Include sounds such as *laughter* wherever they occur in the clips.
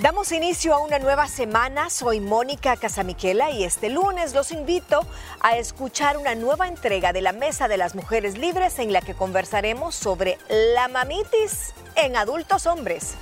Damos inicio a una nueva semana. Soy Mónica Casamiquela y este lunes los invito a escuchar una nueva entrega de la Mesa de las Mujeres Libres en la que conversaremos sobre la mamitis en adultos hombres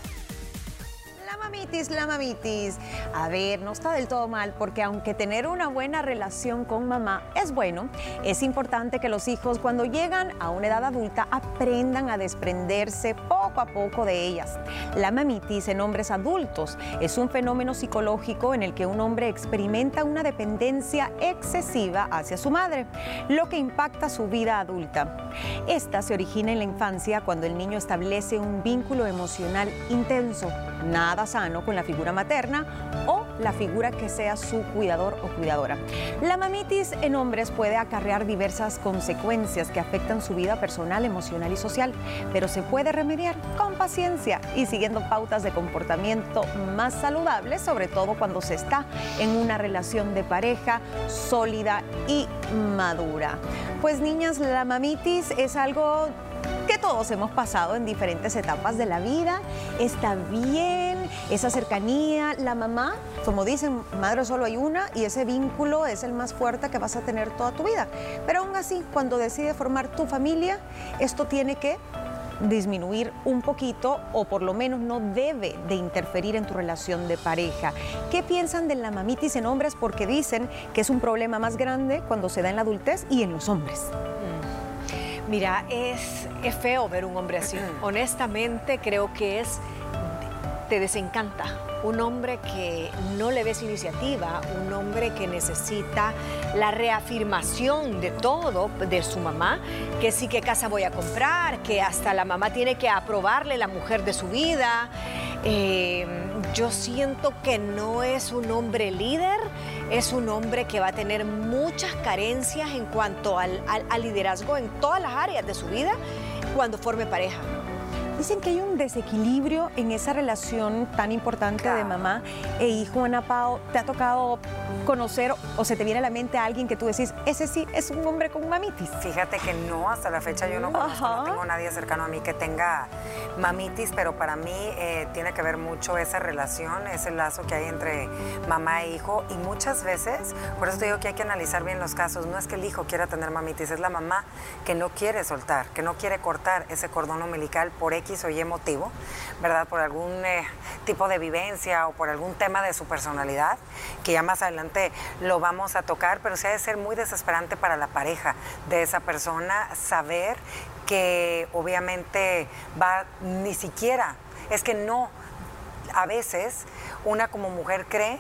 mamitis, la mamitis. A ver, no está del todo mal porque aunque tener una buena relación con mamá es bueno, es importante que los hijos cuando llegan a una edad adulta aprendan a desprenderse poco a poco de ellas. La mamitis en hombres adultos es un fenómeno psicológico en el que un hombre experimenta una dependencia excesiva hacia su madre, lo que impacta su vida adulta. Esta se origina en la infancia cuando el niño establece un vínculo emocional intenso, nada con la figura materna o la figura que sea su cuidador o cuidadora. La mamitis en hombres puede acarrear diversas consecuencias que afectan su vida personal, emocional y social, pero se puede remediar con paciencia y siguiendo pautas de comportamiento más saludables, sobre todo cuando se está en una relación de pareja sólida y madura. Pues niñas, la mamitis es algo que todos hemos pasado en diferentes etapas de la vida. Está bien esa cercanía. La mamá, como dicen, madre solo hay una y ese vínculo es el más fuerte que vas a tener toda tu vida. Pero aún así, cuando decides formar tu familia, esto tiene que disminuir un poquito o por lo menos no debe de interferir en tu relación de pareja. ¿Qué piensan de la mamitis en hombres? Porque dicen que es un problema más grande cuando se da en la adultez y en los hombres. Mira, es, es feo ver un hombre así. Honestamente, creo que es. te desencanta. Un hombre que no le ves iniciativa, un hombre que necesita la reafirmación de todo de su mamá, que sí que casa voy a comprar, que hasta la mamá tiene que aprobarle la mujer de su vida. Eh, yo siento que no es un hombre líder, es un hombre que va a tener muchas carencias en cuanto al, liderazgo en todas las áreas de su vida cuando forme pareja. Dicen que hay un desequilibrio en esa relación tan importante de mamá e hijo. Ana Pao, ¿te ha tocado conocer o se te viene a la mente a alguien que tú decís, ese sí es un hombre con mamitis? Fíjate que no, hasta la fecha yo no conozco, no tengo nadie cercano a mí que tenga mamitis, pero para mí eh, tiene que ver mucho esa relación, ese lazo que hay entre mamá e hijo y muchas veces, por eso te digo que hay que analizar bien los casos, no es que el hijo quiera tener mamitis, es la mamá que no quiere soltar, que no quiere cortar ese cordón umbilical por X X o Y motivo, ¿verdad? Por algún eh, tipo de vivencia o por algún tema de su personalidad, que ya más adelante lo vamos a tocar, pero sí ha de ser muy desesperante para la pareja de esa persona saber que obviamente va ni siquiera, es que no, a veces una como mujer cree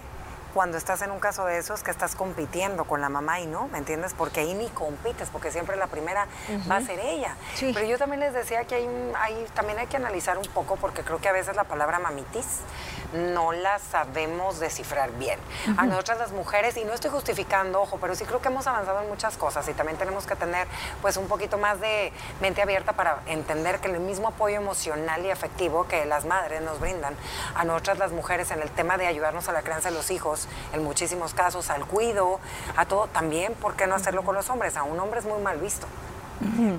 cuando estás en un caso de esos que estás compitiendo con la mamá y no, ¿me entiendes? Porque ahí ni compites, porque siempre la primera va a ser ella. Pero yo también les decía que hay, también hay que analizar un poco, porque creo que a veces la palabra mamitis no la sabemos descifrar bien. A nosotras las mujeres, y no estoy justificando, ojo, pero sí creo que hemos avanzado en muchas cosas y también tenemos que tener pues un poquito más de mente abierta para entender que el mismo apoyo emocional y afectivo que las madres nos brindan a nosotras las mujeres en el tema de ayudarnos a la crianza de los hijos, en muchísimos casos, al cuido, a todo, también, ¿por qué no hacerlo con los hombres? A un hombre es muy mal visto.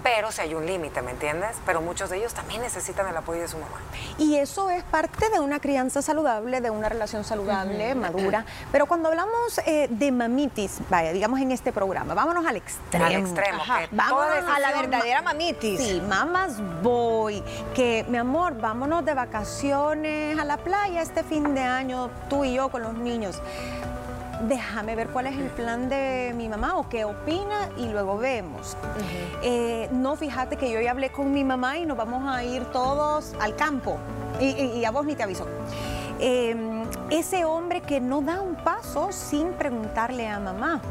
Pero si hay un límite, ¿me entiendes? Pero muchos de ellos también necesitan el apoyo de su mamá. Y eso es parte de una crianza saludable, de una relación saludable, madura. Pero cuando hablamos eh, de mamitis, vaya, digamos en este programa, vámonos al extremo. Al extremo. Vámonos a la verdadera mamitis. Sí, mamás voy. Que, mi amor, vámonos de vacaciones a la playa este fin de año, tú y yo con los niños déjame ver cuál es el plan de mi mamá o qué opina y luego vemos. Eh, no, fíjate que yo ya hablé con mi mamá y nos vamos a ir todos al campo y, a vos ni te aviso. Em, ese hombre que no da un paso sin preguntarle a mamá.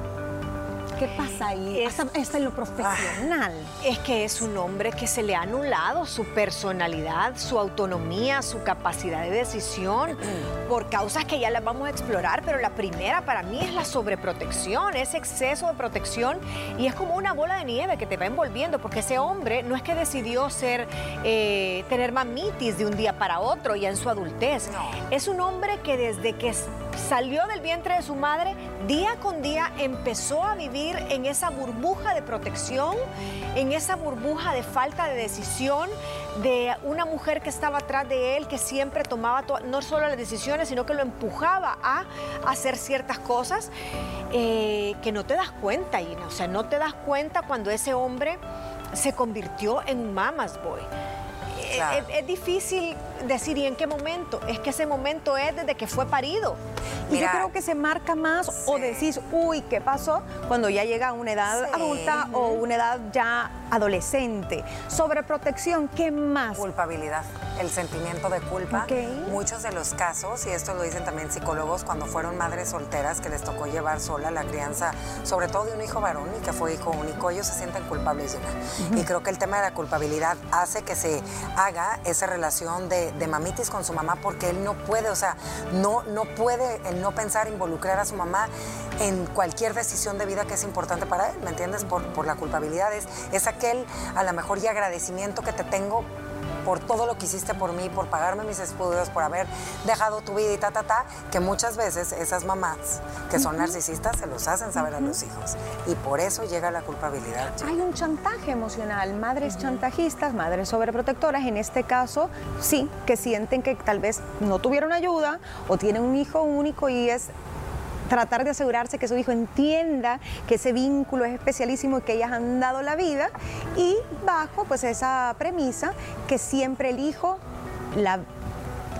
¿Qué pasa ahí? Es, en lo profesional. Es que es un hombre que se le ha anulado su personalidad, su autonomía, su capacidad de decisión, mm. por causas que ya las vamos a explorar, pero la primera para mí es la sobreprotección, ese exceso de protección y es como una bola de nieve que te va envolviendo, porque ese hombre no es que decidió ser, tener mamitis de un día para otro ya en su adultez. Es un hombre que desde que salió del vientre de su madre, día con día empezó a vivir en esa burbuja de protección, en esa burbuja de falta de decisión, de una mujer que estaba atrás de él, que siempre tomaba no solo las decisiones, sino que lo empujaba a hacer ciertas cosas eh, que no te das cuenta, Ina. O sea, no te das cuenta cuando ese hombre se convirtió en un mama's boy. Eh, es, difícil decir y en qué momento. Es que ese momento es desde que fue parido. Y yo creo que se marca más o decís, uy, ¿qué pasó? Cuando ya llega a una edad adulta o una edad ya adolescente. Sobreprotección, ¿qué más? Culpabilidad, el sentimiento de culpa. Muchos de los casos, y esto lo dicen también psicólogos, cuando fueron madres solteras que les tocó llevar sola la crianza, sobre todo de un hijo varón y que fue hijo único, ellos se sienten culpables. Y creo que el tema de la culpabilidad hace que se haga esa relación de, mamitis con su mamá porque él no puede, o sea, no, no puede el no pensar, involucrar a su mamá en cualquier decisión de vida que es importante para él, ¿me entiendes? Por, por la culpabilidad es, es aquel a lo mejor y agradecimiento que te tengo por todo lo que hiciste por mí, por pagarme mis estudios, por haber dejado tu vida y ta, ta, ta, que muchas veces esas mamás que son narcisistas se los hacen saber a los hijos. Y por eso llega la culpabilidad. Hay un chantaje emocional, madres chantajistas, madres sobreprotectoras, en este caso, sí, que sienten que tal vez no tuvieron ayuda o tienen un hijo único y es tratar de asegurarse que su hijo entienda que ese vínculo es especialísimo y que ellas han dado la vida y bajo pues esa premisa que siempre el hijo la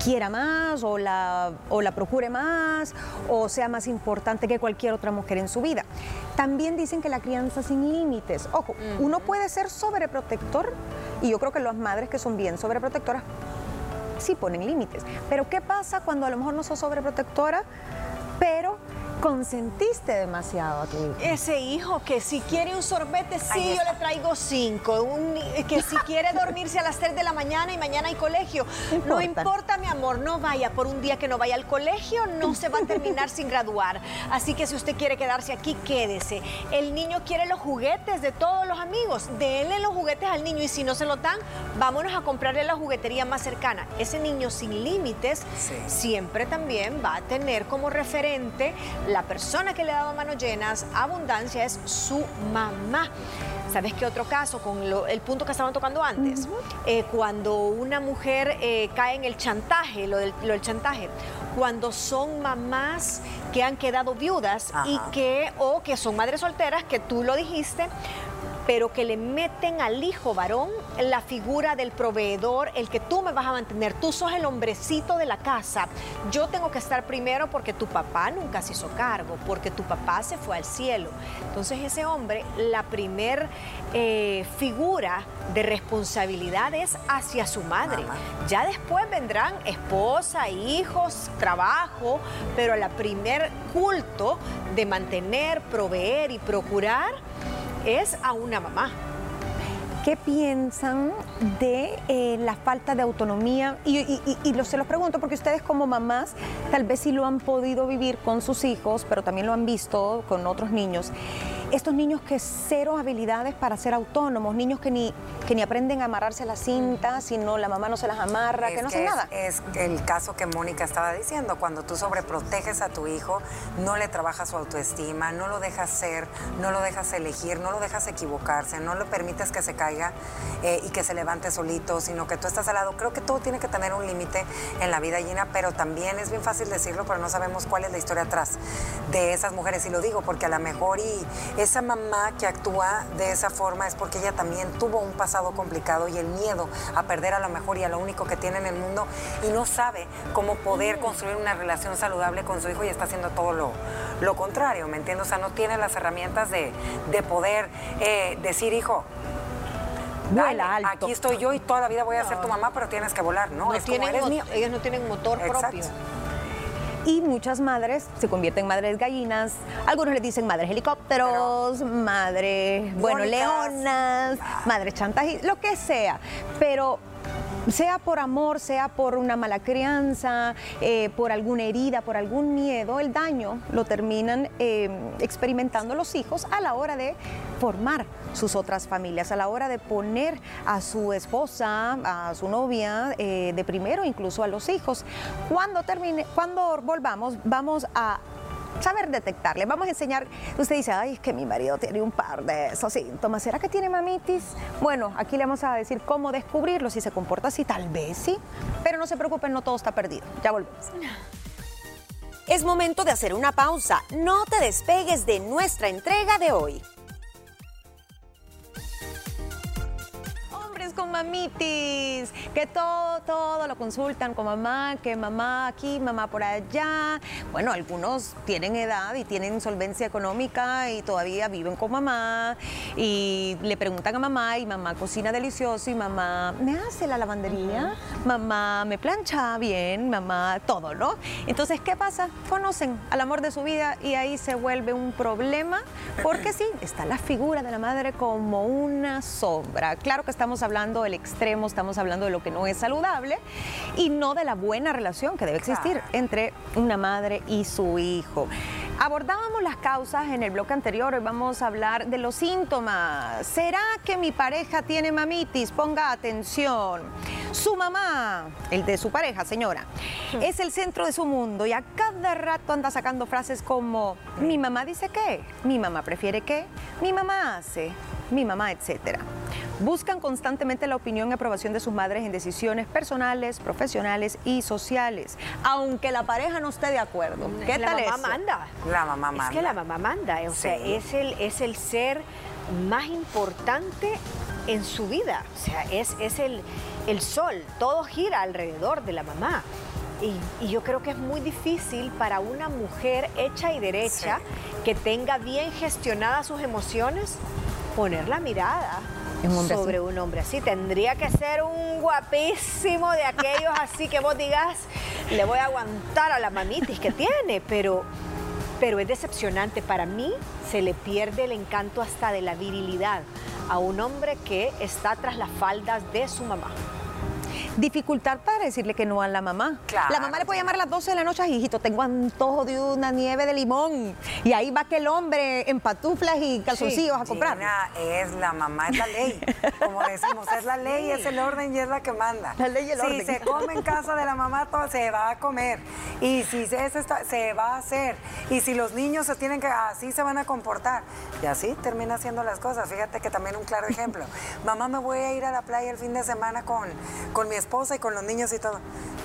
quiera más o la, o la procure más o sea más importante que cualquier otra mujer en su vida. También dicen que la crianza sin límites. Ojo, uno puede ser sobreprotector y yo creo que las madres que son bien sobreprotectoras sí ponen límites. Pero ¿qué pasa cuando a lo mejor no sos sobreprotectora, pero consentiste demasiado a tu hijo. Ese hijo que si quiere un sorbete, sí, yo le traigo cinco. que si *laughs* quiere dormirse a las 3 de la mañana y mañana hay colegio. No importa. mi amor, no vaya por un día que no vaya al colegio, no se va a terminar sin graduar. Así que si usted quiere quedarse aquí, quédese. El niño quiere los juguetes de todos los amigos. Denle los juguetes al niño y si no se lo dan, vámonos a comprarle la juguetería más cercana. Ese niño sin límites siempre también va a tener como referente la persona que le ha dado manos llenas, abundancia, es su mamá. ¿Sabes qué otro caso? Con el punto que estaban tocando antes. Eh, cuando una mujer eh, cae en el chantaje, lo del, chantaje, cuando son mamás que han quedado viudas y que, o que son madres solteras, que tú lo dijiste, pero que le meten al hijo varón la figura del proveedor, el que tú me vas a mantener, tú sos el hombrecito de la casa, yo tengo que estar primero porque tu papá nunca se hizo cargo, porque tu papá se fue al cielo. Entonces ese hombre, la primer eh, figura de responsabilidad es hacia su madre. Ya después vendrán esposa, hijos, trabajo, pero la primer culto de mantener, proveer y procurar es a una mamá. ¿Qué piensan de eh, la falta de autonomía? Y, se los pregunto porque ustedes como mamás tal vez sí lo han podido vivir con sus hijos, pero también lo han visto con otros niños estos niños que cero habilidades para ser autónomos, niños que ni, que ni aprenden a amarrarse las cintas, sino la mamá no se las amarra, que no hacen nada. Es el caso que Mónica estaba diciendo, cuando tú sobreproteges a tu hijo, no le trabajas su autoestima, no lo dejas ser, no lo dejas elegir, no lo dejas equivocarse, no le permites que se caiga eh, y que se levante solito, sino que tú estás al lado. Creo que todo tiene que tener un límite en la vida, Gina, pero también es bien fácil decirlo, pero no sabemos cuál es la historia atrás de esas mujeres. Y lo digo porque a lo mejor y esa mamá que actúa de esa forma es porque ella también tuvo un pasado complicado y el miedo a perder a lo mejor y a lo único que tiene en el mundo y no sabe cómo poder construir una relación saludable con su hijo y está haciendo todo lo, lo contrario, ¿me entiendes? O sea, no tiene las herramientas de, poder eh, decir, hijo, alto. Aquí estoy yo y toda la vida voy a ser tu mamá, pero tienes que volar, ¿no? es como eres mío. Ellos no tienen motor propio y muchas madres se convierten en madres gallinas, algunos les dicen madres helicópteros, madres, bueno, leonas, madres chantajes, lo que sea, pero sea por amor, sea por una mala crianza, eh, por alguna herida, por algún miedo, el daño lo terminan eh, experimentando los hijos a la hora de formar sus otras familias, a la hora de poner a su esposa, a su novia, eh, de primero incluso a los hijos. Cuando termine, cuando volvamos, vamos a saber detectarle. Vamos a enseñar, usted dice, ay, es que mi marido tiene un par de esos síntomas. ¿Será que tiene mamitis? Bueno, aquí le vamos a decir cómo descubrirlo, si se comporta así, tal vez sí. Pero no se preocupen, no todo está perdido. Ya volvemos. Es momento de hacer una pausa. No te despegues de nuestra entrega de hoy. Mamitis, que todo, todo lo consultan con mamá, que mamá aquí, mamá por allá. Bueno, algunos tienen edad y tienen solvencia económica y todavía viven con mamá y le preguntan a mamá y mamá cocina delicioso y mamá me hace la lavandería, mamá me plancha bien, mamá todo, ¿no? Entonces, ¿qué pasa? Conocen al amor de su vida y ahí se vuelve un problema porque sí, está la figura de la madre como una sombra. Claro que estamos hablando del extremo, estamos hablando de lo que no es saludable y no de la buena relación que debe existir entre una madre y su hijo. Abordábamos las causas en el bloque anterior, hoy vamos a hablar de los síntomas. ¿Será que mi pareja tiene mamitis? Ponga atención. Su mamá, el de su pareja, señora, es el centro de su mundo y a cada rato anda sacando frases como mi mamá dice qué, mi mamá prefiere qué, mi mamá hace, mi mamá, etcétera. Buscan constantemente la opinión y aprobación de sus madres en decisiones personales, profesionales y sociales, aunque la pareja no esté de acuerdo. ¿Qué la tal mamá eso? manda. La mamá manda. Es que la mamá manda, o sea, es el, es el ser más importante en su vida, o sea, es, es el, el sol, todo gira alrededor de la mamá. Y, y yo creo que es muy difícil para una mujer hecha y derecha que tenga bien gestionadas sus emociones poner la mirada un sobre un hombre así. Tendría que ser un guapísimo de aquellos así que vos digas, le voy a aguantar a la mamitis que tiene, pero pero es decepcionante. Para mí se le pierde el encanto hasta de la virilidad a un hombre que está tras las faldas de su mamá. Dificultad para decirle que no a la mamá. Claro, la mamá le puede llamar a las 12 de la noche, "Ay, hijito, tengo antojo de una nieve de limón. Y ahí va que el hombre en patuflas y calzoncillos a comprar. Gina es la mamá, es la ley. Como decimos, es la *laughs* ley, es el orden y es la que manda. La ley y el si orden. se come en casa de la mamá, todo se va a comer. Y si se, se está- se va a hacer. Y si los niños se tienen que, así se van a comportar. Y así termina haciendo las cosas. Fíjate que también un claro ejemplo. *laughs* Mamá, me voy a ir a la playa el fin de semana con, con mi esposa y con los niños y todo.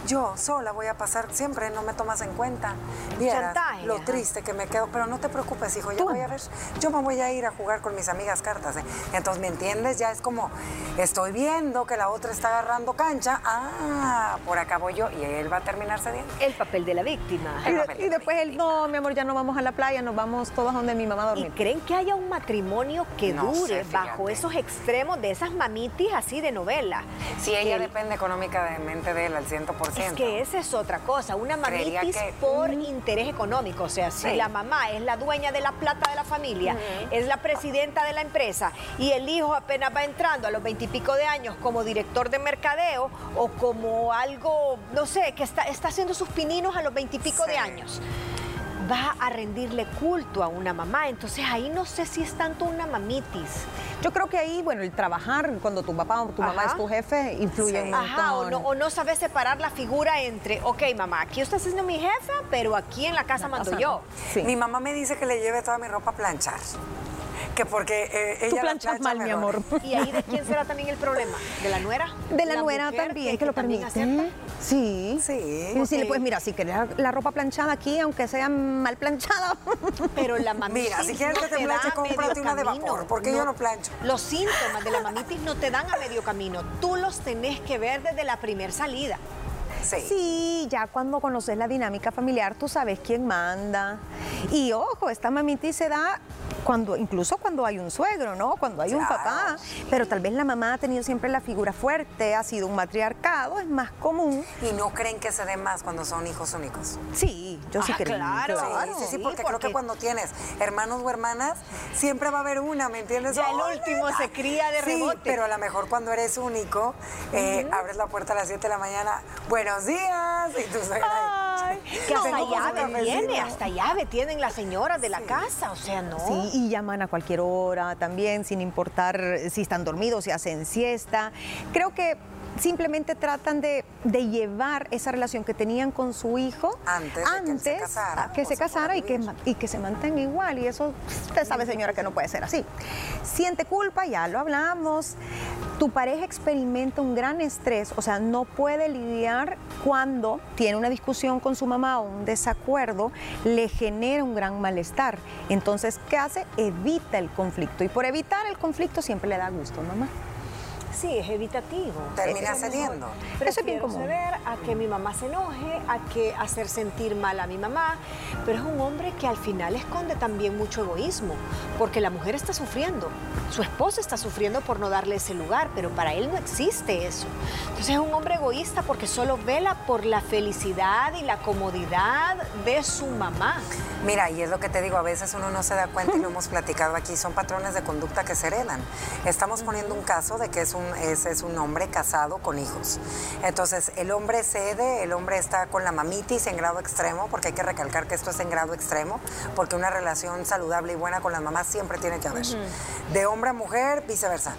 Yo sola voy a pasar siempre, no me tomas en cuenta. Vieras Chantaje, lo ajá. triste que me quedo. Pero no te preocupes, hijo, ya voy a ver. Yo me voy a ir a jugar con mis amigas cartas. ¿eh? Entonces, ¿me entiendes? Ya es como, estoy viendo que la otra está agarrando cancha. Ah, por acá voy yo. Y él va a terminar cediendo. El papel de la víctima. Y, de- y después él, no, mi amor, ya no vamos a la playa, nos vamos todos donde mi mamá a ¿Y dormir. creen que haya un matrimonio que No sé, dure fíjate. bajo esos extremos de esas mamitis así de novela? Si ella El- depende económicamente de él al 100%. Es que esa es otra cosa, una mamitis que- por interés económico. O sea, si Sí. la mamá es la dueña de la plata de la familia, es la presidenta de la empresa y el hijo apenas va entrando a los veintipico de años como director de mercadeo o como algo, no sé, que está, está haciendo sus pininos a los veintipico de Sí. años. Va a rendirle culto a una mamá. Entonces ahí no sé si es tanto una mamitis. Yo creo que ahí, bueno, el trabajar cuando tu papá o tu mamá es tu jefe influye Sí. un Ajá, o montón. no, o no sabes separar la figura entre, ok, mamá, aquí usted está siendo mi jefa, pero aquí en la casa mando casa yo. Sí. Mi mamá me dice que le lleve toda mi ropa a planchar. Que porque eh, ella Tú la planchas plancha mal, mi amor. *laughs* ¿Y ahí de quién será también el problema? ¿De la nuera? De la, nuera mujer también, que, lo también permite. acepta? Sí. Sí. Y decirle, Ok. pues mira, si querés la, ropa planchada aquí, aunque sea mal planchada. *laughs* Pero la mamitis Mira, si quieres no que te planche, cómprate una de vapor, porque yo no plancho. Los síntomas de la mamitis no te dan a medio camino. Tú los tenés que ver desde la primer salida. Sí. Sí, ya cuando conoces la dinámica familiar, tú sabes quién manda. Y ojo, esta mamitis se da cuando, incluso cuando hay un suegro, ¿no? Cuando hay un papá, pero tal vez la mamá ha tenido siempre la figura fuerte, ha sido un matriarcado, es más común. ¿Y no creen que se dé más cuando son hijos únicos? Sí, yo sí Ah, creo. claro. Sí, sí, sí, porque, creo que cuando tienes hermanos o hermanas, siempre va a haber una, ¿me entiendes? Ya el ¡Ay, último se cría de Sí, rebote. pero a lo mejor cuando eres único, eh, abres la puerta a las 7 de la mañana, buenos días, y tú Que hasta llave tiene, hasta llave tienen las señoras de la casa, o sea, no. Sí, y llaman a cualquier hora también, sin importar si están dormidos, si hacen siesta. Creo que simplemente tratan de, de llevar esa relación que tenían con su hijo Antes de que se casara, que se y que, y que se mantenga igual. Y eso, usted sabe, señora, que no puede ser así. Siente culpa, ya lo hablamos. Tu pareja experimenta un gran estrés, o sea, no puede lidiar cuando tiene una discusión con su mamá o un desacuerdo, le genera un gran malestar. Entonces, ¿qué hace? Evita el conflicto. Y por evitar el conflicto siempre le da gusto, mamá. Sí, es evitativo. Termina cediendo. mejor. Eso es bien Prefiero común. ceder a que mi mamá se enoje, a que hacer sentir mal a mi mamá, pero es un hombre que al final esconde también mucho egoísmo, porque la mujer está sufriendo, su esposa está sufriendo por no darle ese lugar, pero para él no existe eso. Entonces es un hombre egoísta porque solo vela por la felicidad y la comodidad de su mamá. Mira, y es lo que te digo, a veces uno no se da cuenta y lo hemos platicado aquí, son patrones de conducta que se heredan. Estamos poniendo un caso de que es un, es, es un hombre casado con hijos. Entonces, el hombre cede, el hombre está con la mamitis en grado extremo, porque hay que recalcar que esto es en grado extremo, porque una relación saludable y buena con las mamás siempre tiene que haber. De hombre a mujer, viceversa.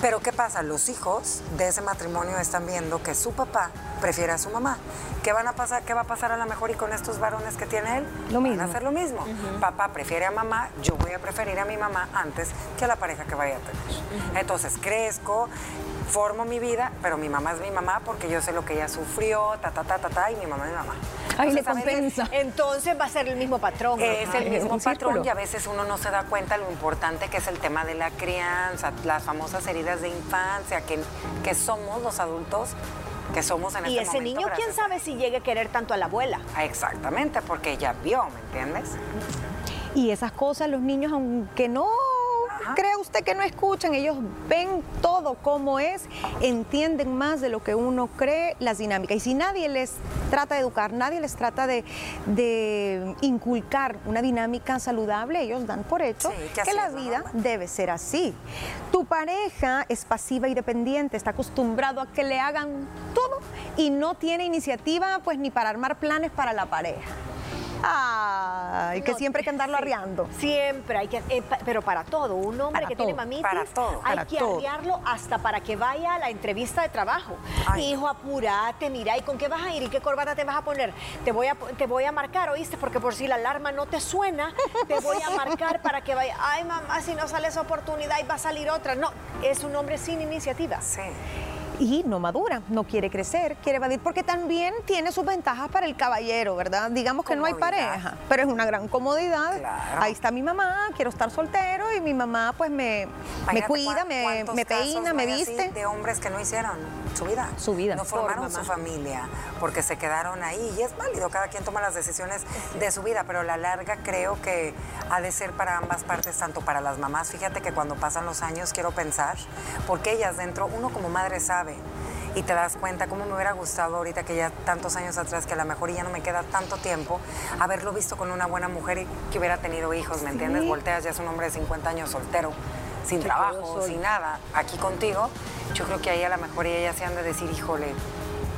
Pero ¿qué pasa? Los hijos de ese matrimonio están viendo que su papá prefiere a su mamá. ¿Qué, van a pasar, ¿Qué va a pasar a lo mejor y con estos varones que tiene él? Lo mismo. Van a hacer lo mismo. Papá prefiere a mamá, yo voy a preferir a mi mamá antes que a la pareja que vaya a tener. Entonces crezco, formo mi vida, pero mi mamá es mi mamá porque yo sé lo que ella sufrió, ta, ta, ta, ta, ta, y mi mamá es mi mamá. Ay, le Entonces, veces compensa. Entonces va a ser el mismo patrón. Es Ajá. el mismo patrón círculo. y a veces uno no se da cuenta lo importante que es el tema de la crianza, las famosas heridas de infancia, que, que somos los adultos que somos en Y este ese momento niño, quién sabe si llegue a querer tanto a la abuela. a- Exactamente, porque ella vio, ¿me entiendes? Y esas cosas los niños, aunque no crea usted que no escuchan, ellos ven todo como es, entienden más de lo que uno cree, las dinámicas. Y si nadie les trata de educar, nadie les trata de, de inculcar una dinámica saludable, ellos dan por hecho Sí, que la vida debe ser así. Tu pareja es pasiva y dependiente, está acostumbrado a que le hagan todo y no tiene iniciativa pues ni para armar planes para la pareja. Ay, que No, siempre hay que andarlo sí, arriando. Siempre hay que, eh, pa- pero para todo, un hombre Para que tiene mamitis, para todo, hay para que todo. arriarlo hasta para que vaya a la entrevista de trabajo. Ay. Hijo, apurate, mira, ¿y con qué vas a ir? ¿Y qué corbata te vas a poner? Te voy a, te voy a marcar, ¿oíste? Porque por si la alarma no te suena, te voy a marcar *laughs* para que vaya. Ay, mamá, si no sale esa oportunidad y va a salir otra. No, es un hombre sin iniciativa. Sí. Y no madura, no quiere crecer, quiere evadir, porque también tiene sus ventajas para el caballero, ¿verdad? Digamos que no hay pareja, pero es una gran comodidad. Claro. Ahí está mi mamá, quiero estar soltero y mi mamá pues me, me cuida, me, me peina, me viste. De hombres que no hicieron su vida. Su vida. No formaron su familia porque se quedaron ahí. Y es válido, cada quien toma las decisiones de su vida, pero a la larga creo que ha de ser para ambas partes, tanto para las mamás. Fíjate que cuando pasan los años quiero pensar, porque ellas dentro, uno como madre sabe. Y te das cuenta cómo me hubiera gustado ahorita que ya tantos años atrás, que a lo mejor ya no me queda tanto tiempo, haberlo visto con una buena mujer y que hubiera tenido hijos, ¿me entiendes? Volteas, ya es un hombre de 50 años soltero, sin trabajo, sin nada, aquí contigo, yo creo que ahí a lo mejor ellas se han de decir, híjole,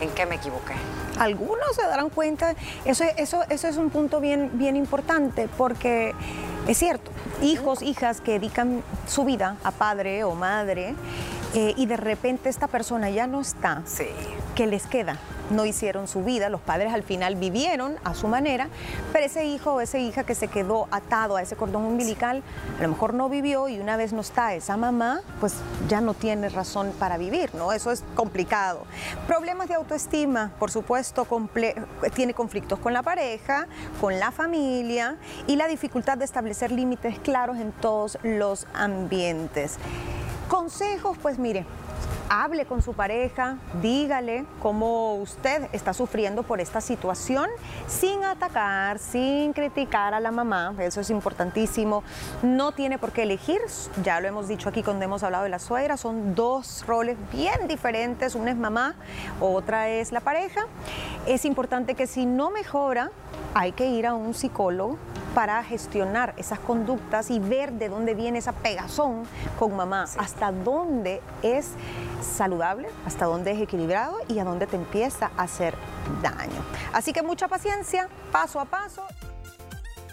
¿en qué me equivoqué? Algunos se darán cuenta, eso, eso, eso es un punto bien, bien importante, porque es cierto, hijos, hijas que dedican su vida a padre o madre, eh, y de repente esta persona ya no está, Sí. ¿qué les queda? No hicieron su vida, los padres al final vivieron a su manera, pero ese hijo o esa hija que se quedó atado a ese cordón umbilical, a lo mejor no vivió y una vez no está esa mamá, pues ya no tiene razón para vivir, ¿no? Eso es complicado. Problemas de autoestima, por supuesto, tiene conflictos con la pareja, con la familia y la dificultad de establecer límites claros en todos los ambientes. Consejos, pues mire, hable con su pareja, dígale cómo usted está sufriendo por esta situación sin atacar, sin criticar a la mamá, eso es importantísimo. No tiene por qué elegir, ya lo hemos dicho aquí cuando hemos hablado de la suegra, son dos roles bien diferentes, una es mamá, otra es la pareja. Es importante que si no mejora, hay que ir a un psicólogo para gestionar esas conductas y ver de dónde viene esa pegazón con mamá, hasta dónde es saludable, hasta dónde es equilibrado y a dónde te empieza a hacer daño. Así que mucha paciencia, paso a paso.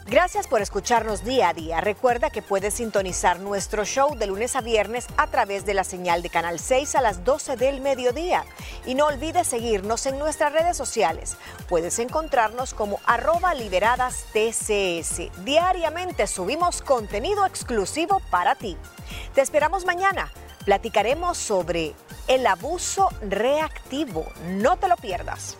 Gracias por escucharnos día a día. Recuerda que puedes sintonizar nuestro show de lunes a viernes a través de la señal de Canal 6 a las 12 del mediodía. Y no olvides seguirnos en nuestras redes sociales. Puedes encontrarnos como arroba liberadas TCS. Diariamente subimos contenido exclusivo para ti. Te esperamos mañana. Platicaremos sobre el abuso reactivo. No te lo pierdas.